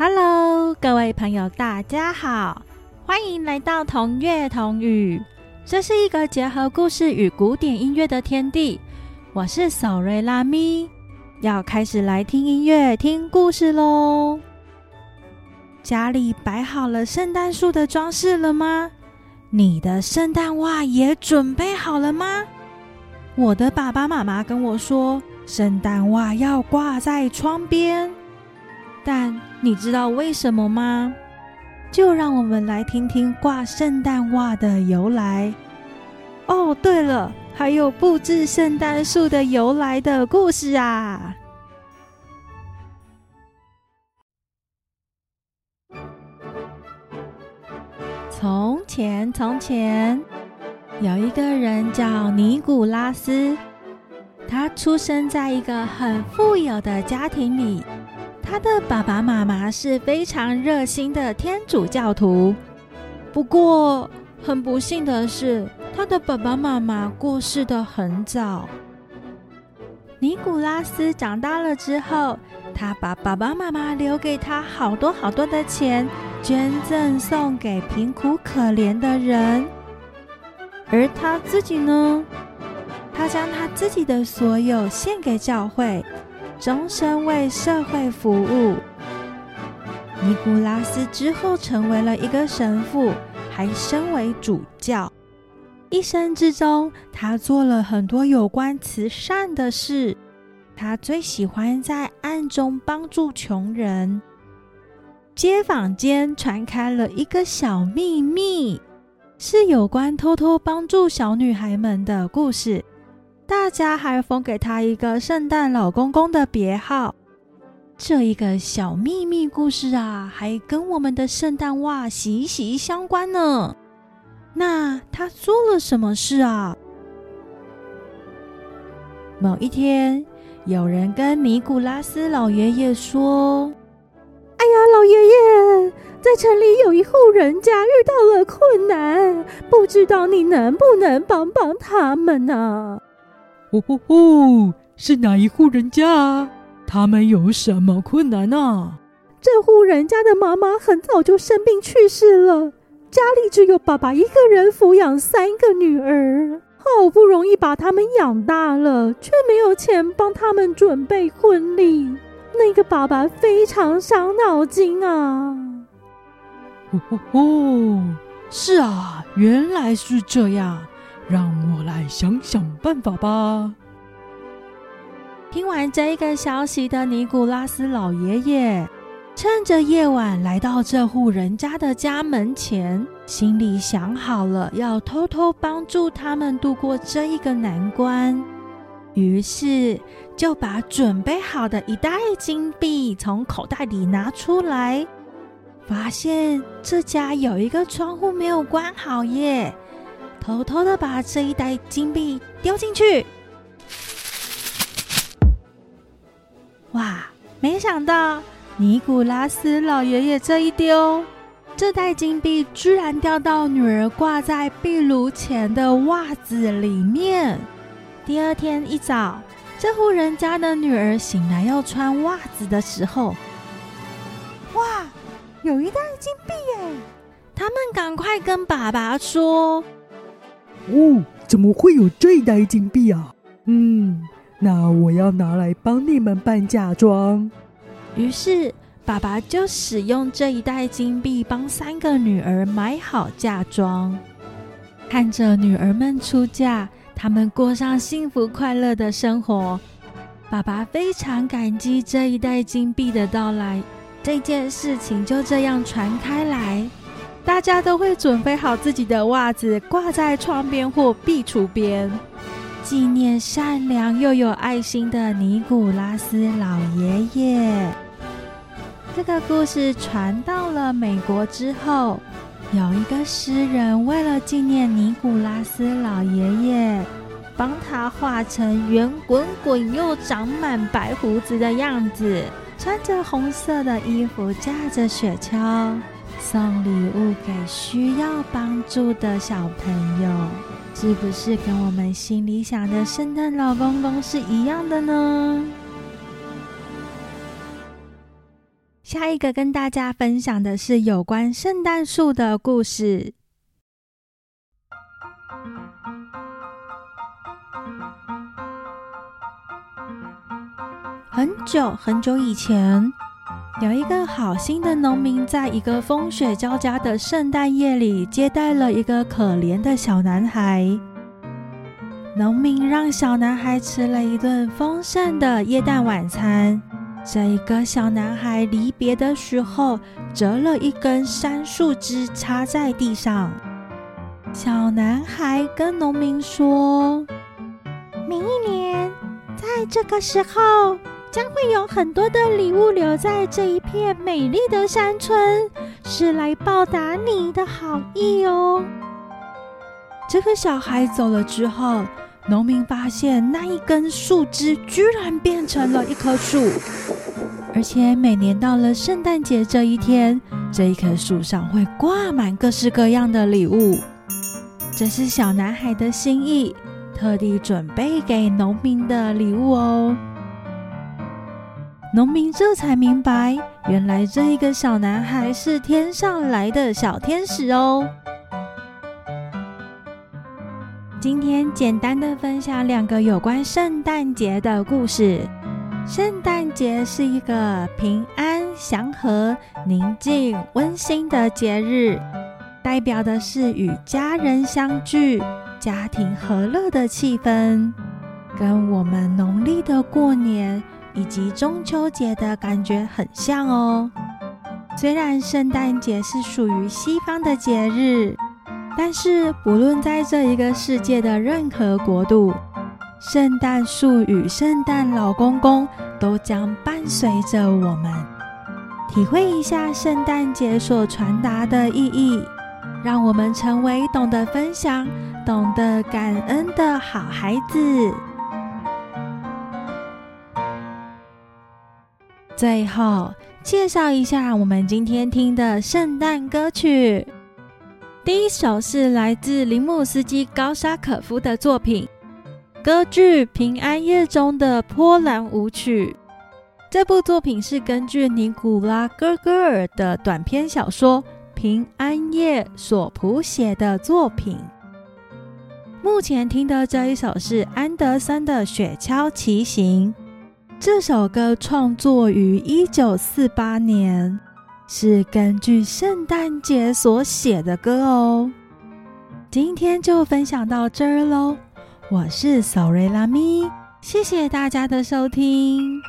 Hello，各位朋友，大家好，欢迎来到同乐同语。这是一个结合故事与古典音乐的天地。我是索瑞拉咪，要开始来听音乐、听故事喽。家里摆好了圣诞树的装饰了吗？你的圣诞袜也准备好了吗？我的爸爸妈妈跟我说，圣诞袜要挂在窗边。但你知道为什么吗？就让我们来听听挂圣诞袜的由来。哦，对了，还有布置圣诞树的由来的故事啊！从前，从前有一个人叫尼古拉斯，他出生在一个很富有的家庭里。他的爸爸妈妈是非常热心的天主教徒，不过很不幸的是，他的爸爸妈妈过世的很早。尼古拉斯长大了之后，他把爸爸妈妈留给他好多好多的钱，捐赠送给贫苦可怜的人，而他自己呢，他将他自己的所有献给教会。终身为社会服务。尼古拉斯之后成为了一个神父，还身为主教。一生之中，他做了很多有关慈善的事。他最喜欢在暗中帮助穷人。街坊间传开了一个小秘密，是有关偷偷帮助小女孩们的故事。大家还封给他一个圣诞老公公的别号。这一个小秘密故事啊，还跟我们的圣诞袜息息相关呢。那他做了什么事啊？某一天，有人跟尼古拉斯老爷爷说：“哎呀，老爷爷，在城里有一户人家遇到了困难，不知道你能不能帮帮他们呢？”哦吼吼！是哪一户人家啊？他们有什么困难呢？这户人家的妈妈很早就生病去世了，家里只有爸爸一个人抚养三个女儿，好不容易把他们养大了，却没有钱帮他们准备婚礼。那个爸爸非常伤脑筋啊！哦吼吼！是啊，原来是这样。让我来想想办法吧。听完这一个消息的尼古拉斯老爷爷，趁着夜晚来到这户人家的家门前，心里想好了要偷偷帮助他们度过这一个难关，于是就把准备好的一袋金币从口袋里拿出来，发现这家有一个窗户没有关好耶。偷偷的把这一袋金币丢进去，哇！没想到尼古拉斯老爷爷这一丢，这袋金币居然掉到女儿挂在壁炉前的袜子里面。第二天一早，这户人家的女儿醒来要穿袜子的时候，哇！有一袋金币耶！他们赶快跟爸爸说。哦，怎么会有这一袋金币啊？嗯，那我要拿来帮你们办嫁妆。于是，爸爸就使用这一袋金币帮三个女儿买好嫁妆。看着女儿们出嫁，他们过上幸福快乐的生活，爸爸非常感激这一袋金币的到来。这件事情就这样传开来。大家都会准备好自己的袜子，挂在窗边或壁橱边，纪念善良又有爱心的尼古拉斯老爷爷。这个故事传到了美国之后，有一个诗人为了纪念尼古拉斯老爷爷，帮他画成圆滚滚又长满白胡子的样子，穿着红色的衣服，驾着雪橇。送礼物给需要帮助的小朋友，是不是跟我们心里想的圣诞老公公是一样的呢？下一个跟大家分享的是有关圣诞树的故事。很久很久以前，有一个好心的农民，在一个风雪交加的圣诞夜里，接待了一个可怜的小男孩。农民让小男孩吃了一顿丰盛的耶诞晚餐。这一个小男孩离别的时候，折了一根杉树枝插在地上。小男孩跟农民说：“明年在这个时候，将会有很多的礼物留在这一片美丽的山村，是来报答你的好意哦。”这个小孩走了之后。农民发现那一根树枝居然变成了一棵树，而且每年到了圣诞节这一天，这一棵树上会挂满各式各样的礼物。这是小男孩的心意，特地准备给农民的礼物哦。农民这才明白，原来这一个小男孩是天上来的小天使哦。今天简单的分享两个有关圣诞节的故事。圣诞节是一个平安、祥和、宁静、温馨的节日，代表的是与家人相聚、家庭和乐的气氛，跟我们农历的过年以及中秋节的感觉很像哦。虽然圣诞节是属于西方的节日。但是，不论在这一个世界的任何国度，圣诞树与圣诞老公公都将伴随着我们，体会一下圣诞节所传达的意义，让我们成为懂得分享、懂得感恩的好孩子。最后，介绍一下我们今天听的圣诞歌曲。第一首是来自林姆斯基高沙可夫的作品歌剧《平安夜》中的波兰舞曲。这部作品是根据尼古拉·戈戈尔的短篇小说《平安夜》所谱写的作品。目前听的这一首是安德森的《雪橇骑行》。这首歌创作于一九四八年。是根据圣诞节所写的歌哦。今天就分享到这儿喽，我是索瑞拉咪，谢谢大家的收听。